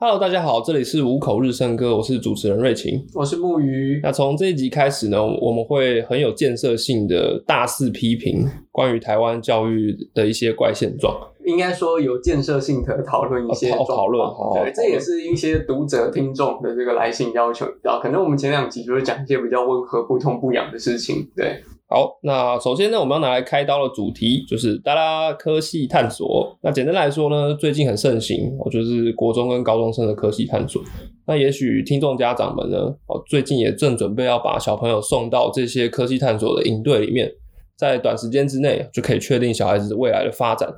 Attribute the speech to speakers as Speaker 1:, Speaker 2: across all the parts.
Speaker 1: Hello，大家好，这里是五口日升歌，我是主持人瑞晴。
Speaker 2: 我是木鱼。
Speaker 1: 那从这一集开始呢，我们会很有建设性的大肆批评关于台湾教育的一些怪现状。
Speaker 2: 应该说有建设性的讨论一些状
Speaker 1: 讨论
Speaker 2: 况对，这也是一些读者听众的这个来信要求。然后可能我们前两集就是讲一些比较温和、不痛不痒的事情。对，
Speaker 1: 好，那首先呢，我们要拿来开刀的主题就是哒啦科系探索。那简单来说呢，最近很盛行，哦，就是国中跟高中生的科系探索。那也许听众家长们呢，哦，最近也正准备要把小朋友送到这些科系探索的营队里面，在短时间之内就可以确定小孩子未来的发展。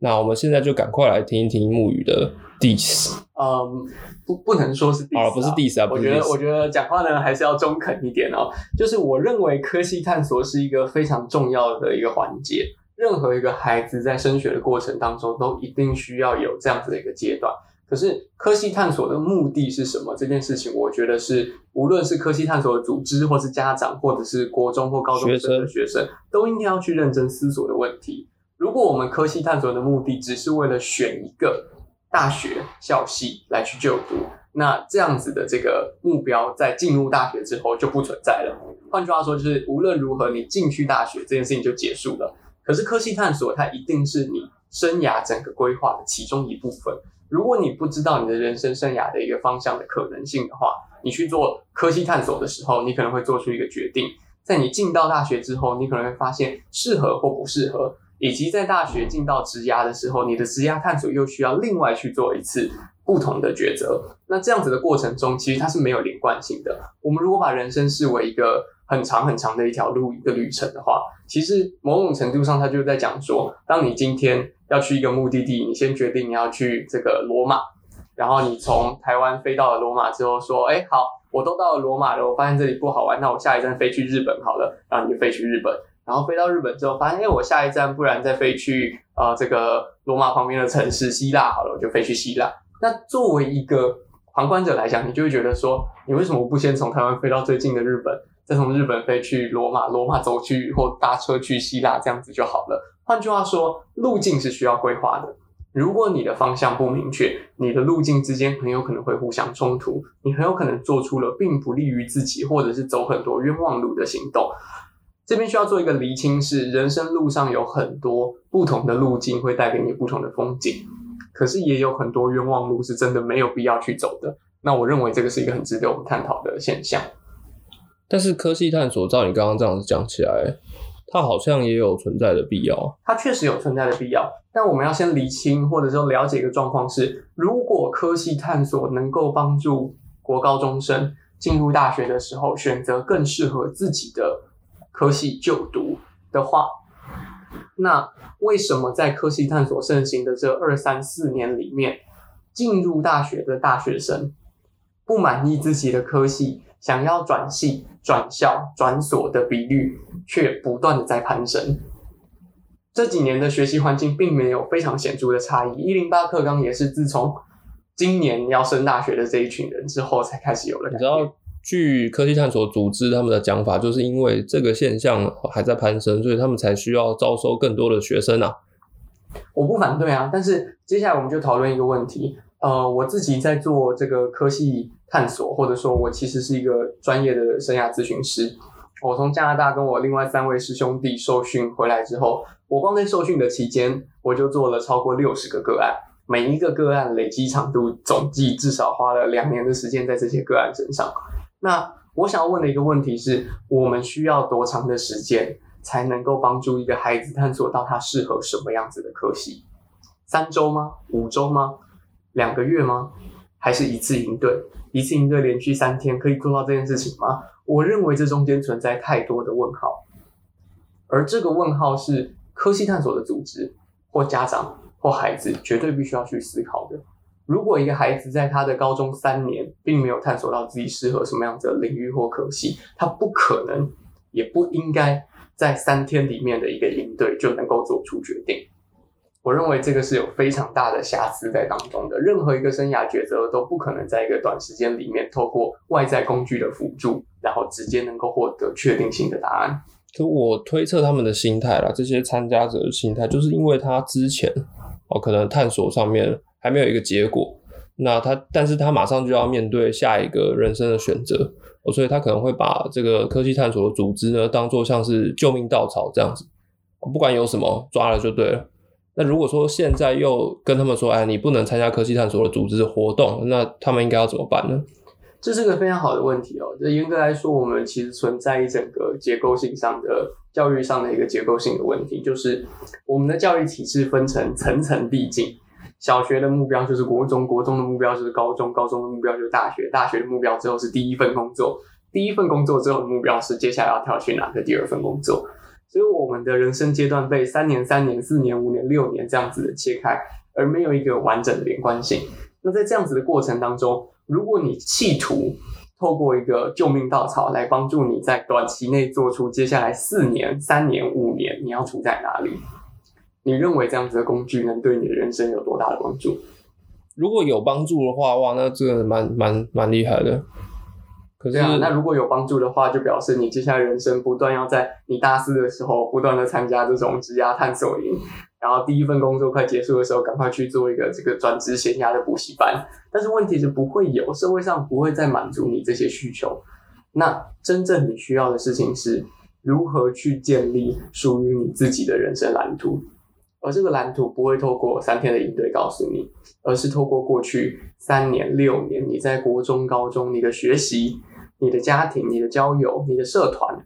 Speaker 1: 那我们现在就赶快来听一听木鱼的 diss。
Speaker 2: 嗯，不不能说是 diss
Speaker 1: 好了，不是 diss 啊，
Speaker 2: 我觉得，我觉得讲话呢还是要中肯一点哦。就是我认为科系探索是一个非常重要的一个环节，任何一个孩子在升学的过程当中都一定需要有这样子的一个阶段。可是科系探索的目的是什么？这件事情，我觉得是无论是科系探索的组织，或是家长，或者是国中或高中生的学生，都应该要去认真思索的问题。如果我们科系探索的目的只是为了选一个大学校系来去就读，那这样子的这个目标在进入大学之后就不存在了。换句话说，就是无论如何你进去大学这件事情就结束了。可是科系探索它一定是你生涯整个规划的其中一部分。如果你不知道你的人生生涯的一个方向的可能性的话，你去做科系探索的时候，你可能会做出一个决定。在你进到大学之后，你可能会发现适合或不适合，以及在大学进到职涯的时候，你的职涯探索又需要另外去做一次不同的抉择。那这样子的过程中，其实它是没有连贯性的。我们如果把人生视为一个很长很长的一条路、一个旅程的话，其实某种程度上，它就在讲说，当你今天要去一个目的地，你先决定你要去这个罗马，然后你从台湾飞到了罗马之后，说，哎，好，我都到了罗马了，我发现这里不好玩，那我下一站飞去日本好了，然后你就飞去日本。然后飞到日本之后，发现哎，我下一站不然再飞去呃这个罗马旁边的城市希腊好了，我就飞去希腊。那作为一个旁观者来讲，你就会觉得说，你为什么不先从台湾飞到最近的日本，再从日本飞去罗马，罗马走去或搭车去希腊，这样子就好了？换句话说，路径是需要规划的。如果你的方向不明确，你的路径之间很有可能会互相冲突，你很有可能做出了并不利于自己，或者是走很多冤枉路的行动。这边需要做一个厘清是，人生路上有很多不同的路径会带给你不同的风景，可是也有很多冤枉路是真的没有必要去走的。那我认为这个是一个很值得我们探讨的现象。
Speaker 1: 但是科系探索，照你刚刚这样子讲起来，它好像也有存在的必要。
Speaker 2: 它确实有存在的必要，但我们要先厘清或者说了解一个状况是：如果科系探索能够帮助国高中生进入大学的时候选择更适合自己的科系就读的话，那为什么在科系探索盛行的这二三四年里面，进入大学的大学生不满意自己的科系，想要转系、转校、转所的比率却不断的在攀升？这几年的学习环境并没有非常显著的差异。一零八课纲也是自从今年要升大学的这一群人之后才开始有了。
Speaker 1: 据科技探索组织他们的讲法，就是因为这个现象还在攀升，所以他们才需要招收更多的学生啊。
Speaker 2: 我不反对啊，但是接下来我们就讨论一个问题。呃，我自己在做这个科系探索，或者说我其实是一个专业的生涯咨询师。我从加拿大跟我另外三位师兄弟受训回来之后，我光在受训的期间，我就做了超过六十个个案，每一个个案累积长度总计至少花了两年的时间在这些个案身上。那我想要问的一个问题是：我们需要多长的时间才能够帮助一个孩子探索到他适合什么样子的科系？三周吗？五周吗？两个月吗？还是一次营队？一次营队连续三天可以做到这件事情吗？我认为这中间存在太多的问号，而这个问号是科系探索的组织或家长或孩子绝对必须要去思考的。如果一个孩子在他的高中三年并没有探索到自己适合什么样子的领域或科系，他不可能也不应该在三天里面的一个应对就能够做出决定。我认为这个是有非常大的瑕疵在当中的。任何一个生涯抉择都不可能在一个短时间里面透过外在工具的辅助，然后直接能够获得确定性的答案。
Speaker 1: 就我推测他们的心态啦，这些参加者的心态，就是因为他之前哦可能探索上面还没有一个结果，那他，但是他马上就要面对下一个人生的选择，所以他可能会把这个科技探索的组织呢，当做像是救命稻草这样子，不管有什么抓了就对了。那如果说现在又跟他们说，哎，你不能参加科技探索的组织活动，那他们应该要怎么办呢？
Speaker 2: 这是个非常好的问题哦。这严格来说，我们其实存在一整个结构性上的教育上的一个结构性的问题，就是我们的教育体制分成层层递进。小学的目标就是国中，国中的目标就是高中，高中的目标就是大学，大学的目标之后是第一份工作，第一份工作之后的目标是接下来要跳去哪个第二份工作。所以我们的人生阶段被三年、三年、四年、五年、六年这样子的切开，而没有一个完整的连贯性。那在这样子的过程当中，如果你企图透过一个救命稻草来帮助你在短期内做出接下来四年、三年、五年你要处在哪里？你认为这样子的工具能对你的人生有多大的帮助？
Speaker 1: 如果有帮助的话，哇，那这个蛮蛮蛮厉害的。可是
Speaker 2: 啊，那如果有帮助的话，就表示你接下来人生不断要在你大四的时候不断的参加这种职涯探索营，然后第一份工作快结束的时候，赶快去做一个这个转职闲暇的补习班。但是问题是不会有，社会上不会再满足你这些需求。那真正你需要的事情是如何去建立属于你自己的人生蓝图。而这个蓝图不会透过三天的应对告诉你，而是透过过去三年、六年你在国中、高中你的学习、你的家庭、你的交友、你的社团，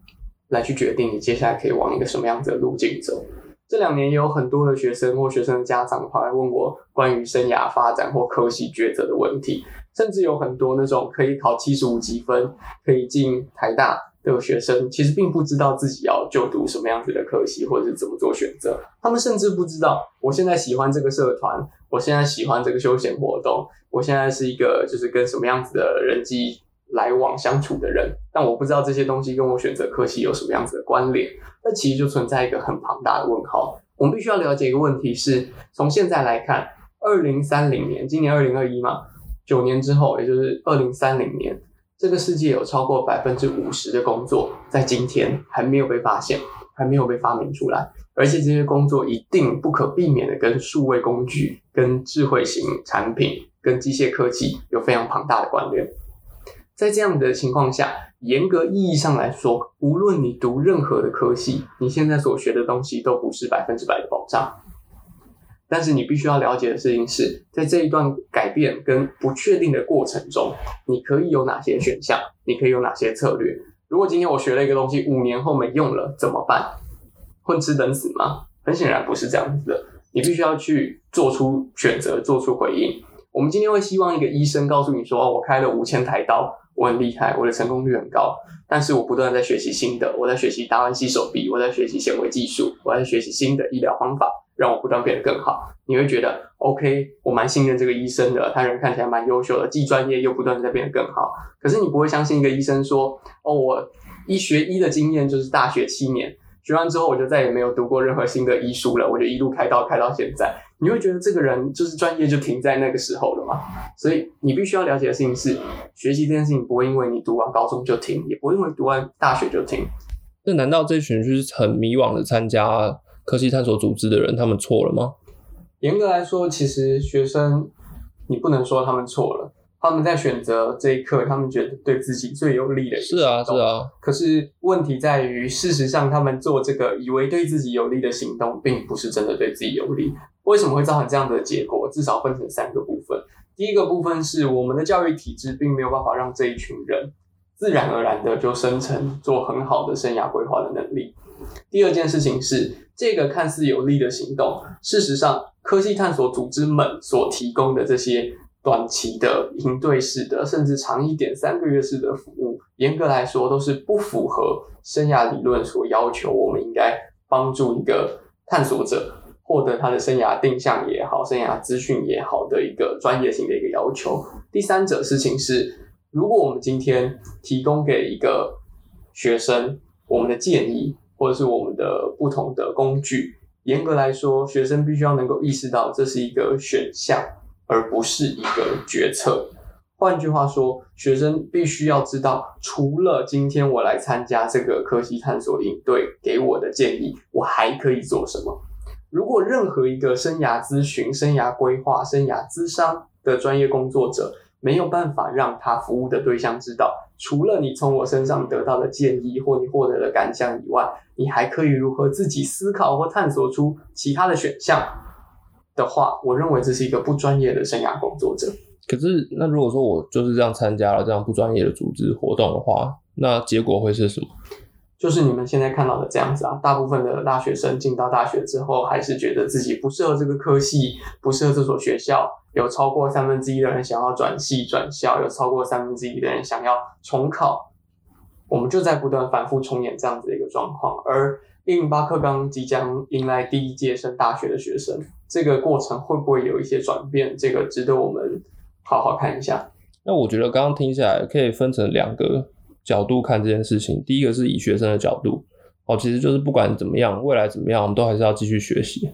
Speaker 2: 来去决定你接下来可以往一个什么样子的路径走。这两年也有很多的学生或学生的家长跑来问我关于生涯发展或科系抉择的问题，甚至有很多那种可以考七十五积分可以进台大。的学生其实并不知道自己要就读什么样子的科系，或者是怎么做选择。他们甚至不知道，我现在喜欢这个社团，我现在喜欢这个休闲活动，我现在是一个就是跟什么样子的人际来往相处的人。但我不知道这些东西跟我选择科系有什么样子的关联。那其实就存在一个很庞大的问号。我们必须要了解一个问题：是从现在来看，二零三零年，今年二零二一嘛，九年之后，也就是二零三零年。这个世界有超过百分之五十的工作在今天还没有被发现，还没有被发明出来，而且这些工作一定不可避免的跟数位工具、跟智慧型产品、跟机械科技有非常庞大的关联。在这样的情况下，严格意义上来说，无论你读任何的科系，你现在所学的东西都不是百分之百的保障。但是你必须要了解的事情是，在这一段改变跟不确定的过程中，你可以有哪些选项？你可以有哪些策略？如果今天我学了一个东西，五年后没用了，怎么办？混吃等死吗？很显然不是这样子的。你必须要去做出选择，做出回应。我们今天会希望一个医生告诉你说：“我开了五千台刀，我很厉害，我的成功率很高。”但是我不断在学习新的，我在学习达文西手臂，我在学习显微技术，我在学习新的医疗方法。让我不断变得更好，你会觉得 OK，我蛮信任这个医生的，他人看起来蛮优秀的，既专业又不断在变得更好。可是你不会相信一个医生说，哦，我医学医的经验就是大学七年，学完之后我就再也没有读过任何新的医书了，我就一路开刀开到现在。你会觉得这个人就是专业就停在那个时候了吗？所以你必须要了解的事情是，学习这件事情不会因为你读完高中就停，也不会因为读完大学就停。
Speaker 1: 那难道这群就是很迷惘的参加？科技探索组织的人，他们错了吗？
Speaker 2: 严格来说，其实学生你不能说他们错了。他们在选择这一刻，他们觉得对自己最有利的。
Speaker 1: 是啊，是啊。
Speaker 2: 可是问题在于，事实上他们做这个以为对自己有利的行动，并不是真的对自己有利。为什么会造成这样的结果？至少分成三个部分。第一个部分是我们的教育体制并没有办法让这一群人自然而然的就生成做很好的生涯规划的能力。第二件事情是，这个看似有利的行动，事实上，科技探索组织们所提供的这些短期的应对式的，甚至长一点三个月式的服务，严格来说都是不符合生涯理论所要求。我们应该帮助一个探索者获得他的生涯定向也好，生涯资讯也好的一个专业性的一个要求。第三者事情是，如果我们今天提供给一个学生我们的建议。或者是我们的不同的工具，严格来说，学生必须要能够意识到这是一个选项，而不是一个决策。换句话说，学生必须要知道，除了今天我来参加这个科技探索营队给我的建议，我还可以做什么。如果任何一个生涯咨询、生涯规划、生涯咨商的专业工作者没有办法让他服务的对象知道，除了你从我身上得到的建议或你获得的感想以外，你还可以如何自己思考或探索出其他的选项的话，我认为这是一个不专业的生涯工作者。
Speaker 1: 可是，那如果说我就是这样参加了这样不专业的组织活动的话，那结果会是什么？
Speaker 2: 就是你们现在看到的这样子啊，大部分的大学生进到大学之后，还是觉得自己不适合这个科系，不适合这所学校。有超过三分之一的人想要转系转校，有超过三分之一的人想要重考。我们就在不断反复重演这样子的一个状况。而印巴克刚即将迎来第一届升大学的学生，这个过程会不会有一些转变？这个值得我们好好看一下。
Speaker 1: 那我觉得刚刚听下来，可以分成两个角度看这件事情。第一个是以学生的角度，哦，其实就是不管怎么样，未来怎么样，我们都还是要继续学习，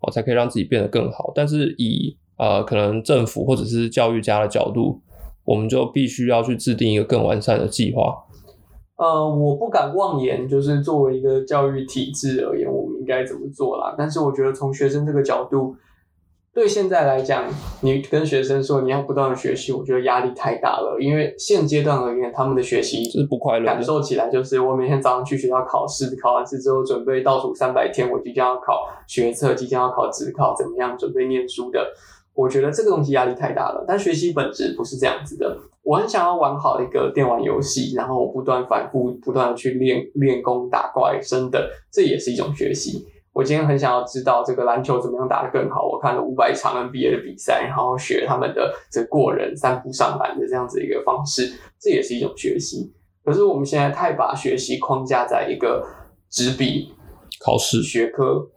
Speaker 1: 哦，才可以让自己变得更好。但是以呃，可能政府或者是教育家的角度，我们就必须要去制定一个更完善的计划。
Speaker 2: 呃，我不敢妄言，就是作为一个教育体制而言，我们应该怎么做啦？但是我觉得从学生这个角度，对现在来讲，你跟学生说你要不断的学习，我觉得压力太大了。因为现阶段而言，他们的学习
Speaker 1: 是不快乐，
Speaker 2: 感受起来就是我每天早上去学校考试，考完试之后准备倒数三百天，我即将要考学测，即将要考职考，怎么样准备念书的？我觉得这个东西压力太大了，但学习本质不是这样子的。我很想要玩好一个电玩游戏，然后不断反复、不断的去练练功、打怪升等，这也是一种学习。我今天很想要知道这个篮球怎么样打得更好。我看了五百场 NBA 的比赛，然后学他们的这过人三步上篮的这样子一个方式，这也是一种学习。可是我们现在太把学习框架在一个纸笔
Speaker 1: 考试
Speaker 2: 学科。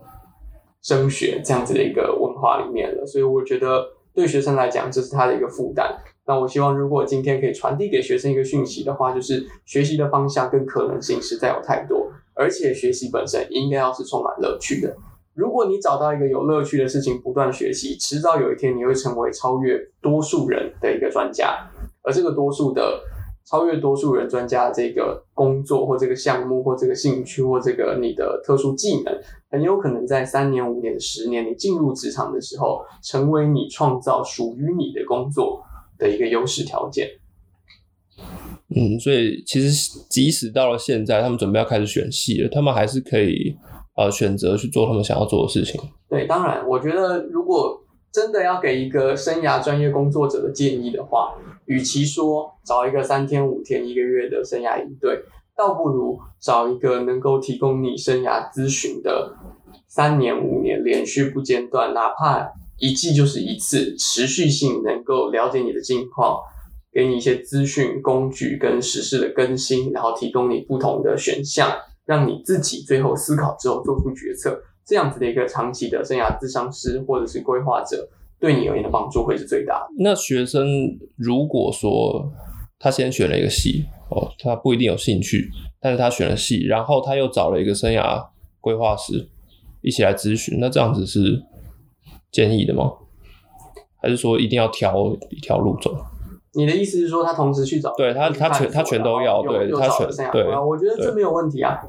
Speaker 2: 升学这样子的一个文化里面了，所以我觉得对学生来讲，这是他的一个负担。那我希望，如果今天可以传递给学生一个讯息的话，就是学习的方向跟可能性实在有太多，而且学习本身应该要是充满乐趣的。如果你找到一个有乐趣的事情，不断学习，迟早有一天你会成为超越多数人的一个专家，而这个多数的。超越多数人专家这个工作或这个项目或这个兴趣或这个你的特殊技能，很有可能在三年、五年、十年，你进入职场的时候，成为你创造属于你的工作的一个优势条件。
Speaker 1: 嗯，所以其实即使到了现在，他们准备要开始选系了，他们还是可以呃选择去做他们想要做的事情。
Speaker 2: 对，当然，我觉得如果真的要给一个生涯专业工作者的建议的话，与其说找一个三天五天一个月的生涯营队，倒不如找一个能够提供你生涯咨询的三年五年连续不间断，哪怕一季就是一次，持续性能够了解你的近况，给你一些资讯工具跟实事的更新，然后提供你不同的选项，让你自己最后思考之后做出决策，这样子的一个长期的生涯咨商师或者是规划者。对你而言的帮助会是最大的。
Speaker 1: 那学生如果说他先选了一个系哦，他不一定有兴趣，但是他选了系，然后他又找了一个生涯规划师一起来咨询，那这样子是建议的吗？还是说一定要挑一条路走？
Speaker 2: 你的意思是说他同时去找？
Speaker 1: 对他，他全他全都要，对他全对。
Speaker 2: 我觉得这没有问题啊。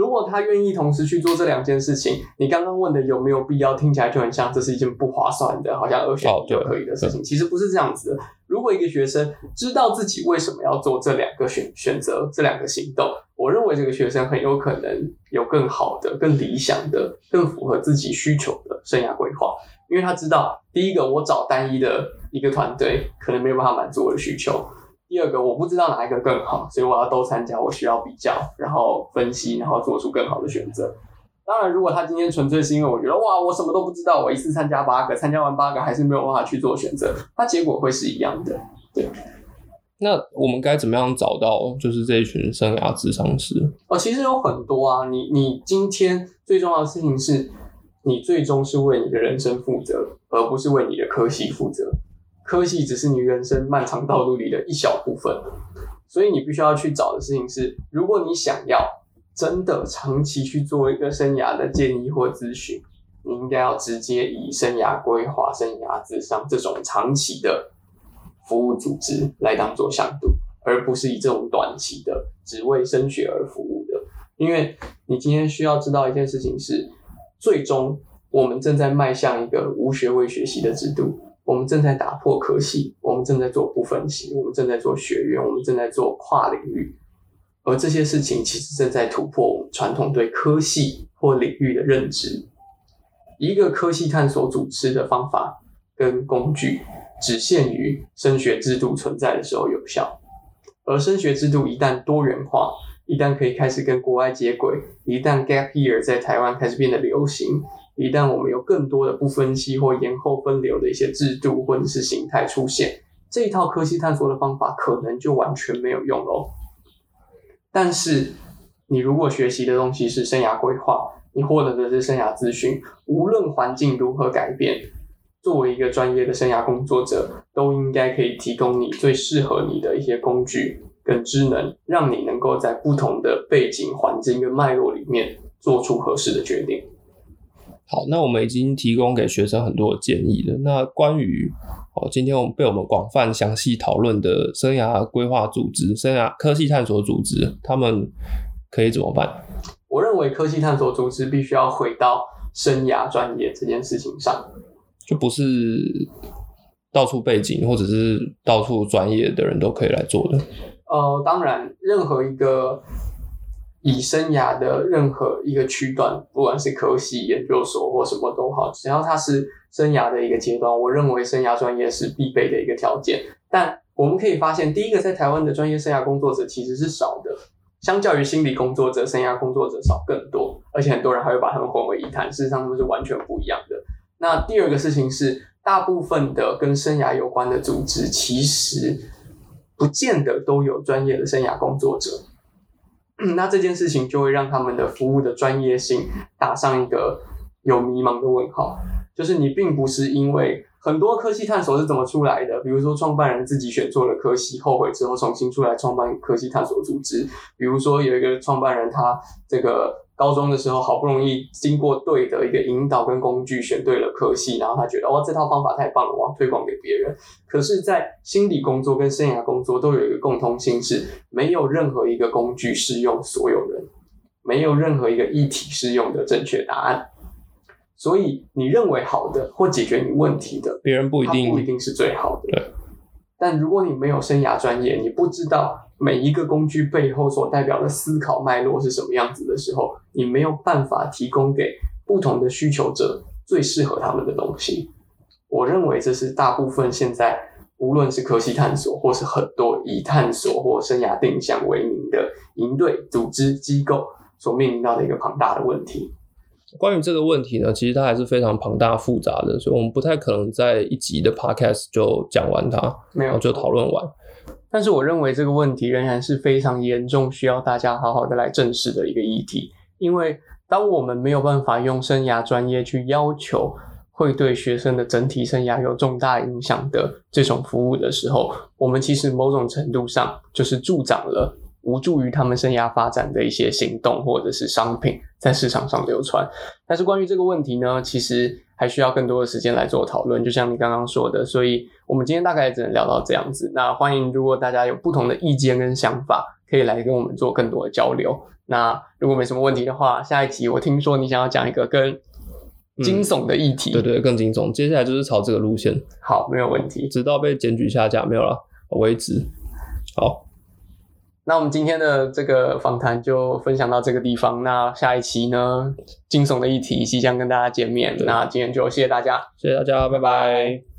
Speaker 2: 如果他愿意同时去做这两件事情，你刚刚问的有没有必要，听起来就很像这是一件不划算的，好像二选一就可以的事情。其实不是这样子的。如果一个学生知道自己为什么要做这两个选选择、这两个行动，我认为这个学生很有可能有更好的、更理想的、更符合自己需求的生涯规划，因为他知道，第一个，我找单一的一个团队可能没有办法满足我的需求。第二个，我不知道哪一个更好，所以我要都参加。我需要比较，然后分析，然后做出更好的选择。当然，如果他今天纯粹是因为我觉得哇，我什么都不知道，我一次参加八个，参加完八个还是没有办法去做选择，他结果会是一样的。对。
Speaker 1: 那我们该怎么样找到就是这一群生涯智商师？
Speaker 2: 哦，其实有很多啊。你你今天最重要的事情是，你最终是为你的人生负责，而不是为你的科系负责。科系只是你人生漫长道路里的一小部分，所以你必须要去找的事情是：如果你想要真的长期去做一个生涯的建议或咨询，你应该要直接以生涯规划、生涯智商这种长期的服务组织来当做向度，而不是以这种短期的只为升学而服务的。因为你今天需要知道一件事情是：最终我们正在迈向一个无学位学习的制度。我们正在打破科系，我们正在做不分析，我们正在做学院，我们正在做跨领域，而这些事情其实正在突破我们传统对科系或领域的认知。一个科系探索组织的方法跟工具，只限于升学制度存在的时候有效，而升学制度一旦多元化，一旦可以开始跟国外接轨，一旦 gap year 在台湾开始变得流行。一旦我们有更多的不分析或延后分流的一些制度或者是形态出现，这一套科技探索的方法可能就完全没有用喽。但是，你如果学习的东西是生涯规划，你获得的是生涯咨询，无论环境如何改变，作为一个专业的生涯工作者，都应该可以提供你最适合你的一些工具跟职能，让你能够在不同的背景环境跟脉络里面做出合适的决定。
Speaker 1: 好，那我们已经提供给学生很多的建议了。那关于哦，今天我们被我们广泛详细讨论的生涯规划组织、生涯科技探索组织，他们可以怎么办？
Speaker 2: 我认为科技探索组织必须要回到生涯专业这件事情上，
Speaker 1: 就不是到处背景或者是到处专业的人都可以来做的。
Speaker 2: 呃，当然，任何一个。以生涯的任何一个区段，不管是科系、研究所或什么都好，只要它是生涯的一个阶段，我认为生涯专业是必备的一个条件。但我们可以发现，第一个在台湾的专业生涯工作者其实是少的，相较于心理工作者、生涯工作者少更多，而且很多人还会把他们混为一谈，事实上他们是完全不一样的。那第二个事情是，大部分的跟生涯有关的组织，其实不见得都有专业的生涯工作者。那这件事情就会让他们的服务的专业性打上一个有迷茫的问号。就是你并不是因为很多科技探索是怎么出来的，比如说创办人自己选错了科系，后悔之后重新出来创办科技探索组织。比如说有一个创办人，他这个。高中的时候，好不容易经过对的一个引导跟工具，选对了科系，然后他觉得哇，这套方法太棒了，我要推广给别人。可是，在心理工作跟生涯工作都有一个共通性，是没有任何一个工具适用所有人，没有任何一个议题适用的正确答案。所以，你认为好的或解决你问题的，
Speaker 1: 别人不一定
Speaker 2: 不一定是最好的。但如果你没有生涯专业，你不知道。每一个工具背后所代表的思考脉络是什么样子的时候，你没有办法提供给不同的需求者最适合他们的东西。我认为这是大部分现在无论是科技探索，或是很多以探索或生涯定向为名的营队组织机构所面临到的一个庞大的问题。
Speaker 1: 关于这个问题呢，其实它还是非常庞大复杂的，所以我们不太可能在一集的 podcast 就讲完它，
Speaker 2: 没有
Speaker 1: 就讨论完。
Speaker 2: 但是我认为这个问题仍然是非常严重，需要大家好好的来正视的一个议题。因为当我们没有办法用生涯专业去要求会对学生的整体生涯有重大影响的这种服务的时候，我们其实某种程度上就是助长了无助于他们生涯发展的一些行动或者是商品在市场上流传。但是关于这个问题呢，其实。还需要更多的时间来做讨论，就像你刚刚说的，所以我们今天大概只能聊到这样子。那欢迎，如果大家有不同的意见跟想法，可以来跟我们做更多的交流。那如果没什么问题的话，下一集我听说你想要讲一个跟惊悚的议题，
Speaker 1: 对对，更惊悚。接下来就是朝这个路线。
Speaker 2: 好，没有问题，
Speaker 1: 直到被检举下架没有了为止。好。
Speaker 2: 那我们今天的这个访谈就分享到这个地方。那下一期呢，惊悚的议题即将跟大家见面。那今天就谢谢大家，
Speaker 1: 谢谢大家，拜拜。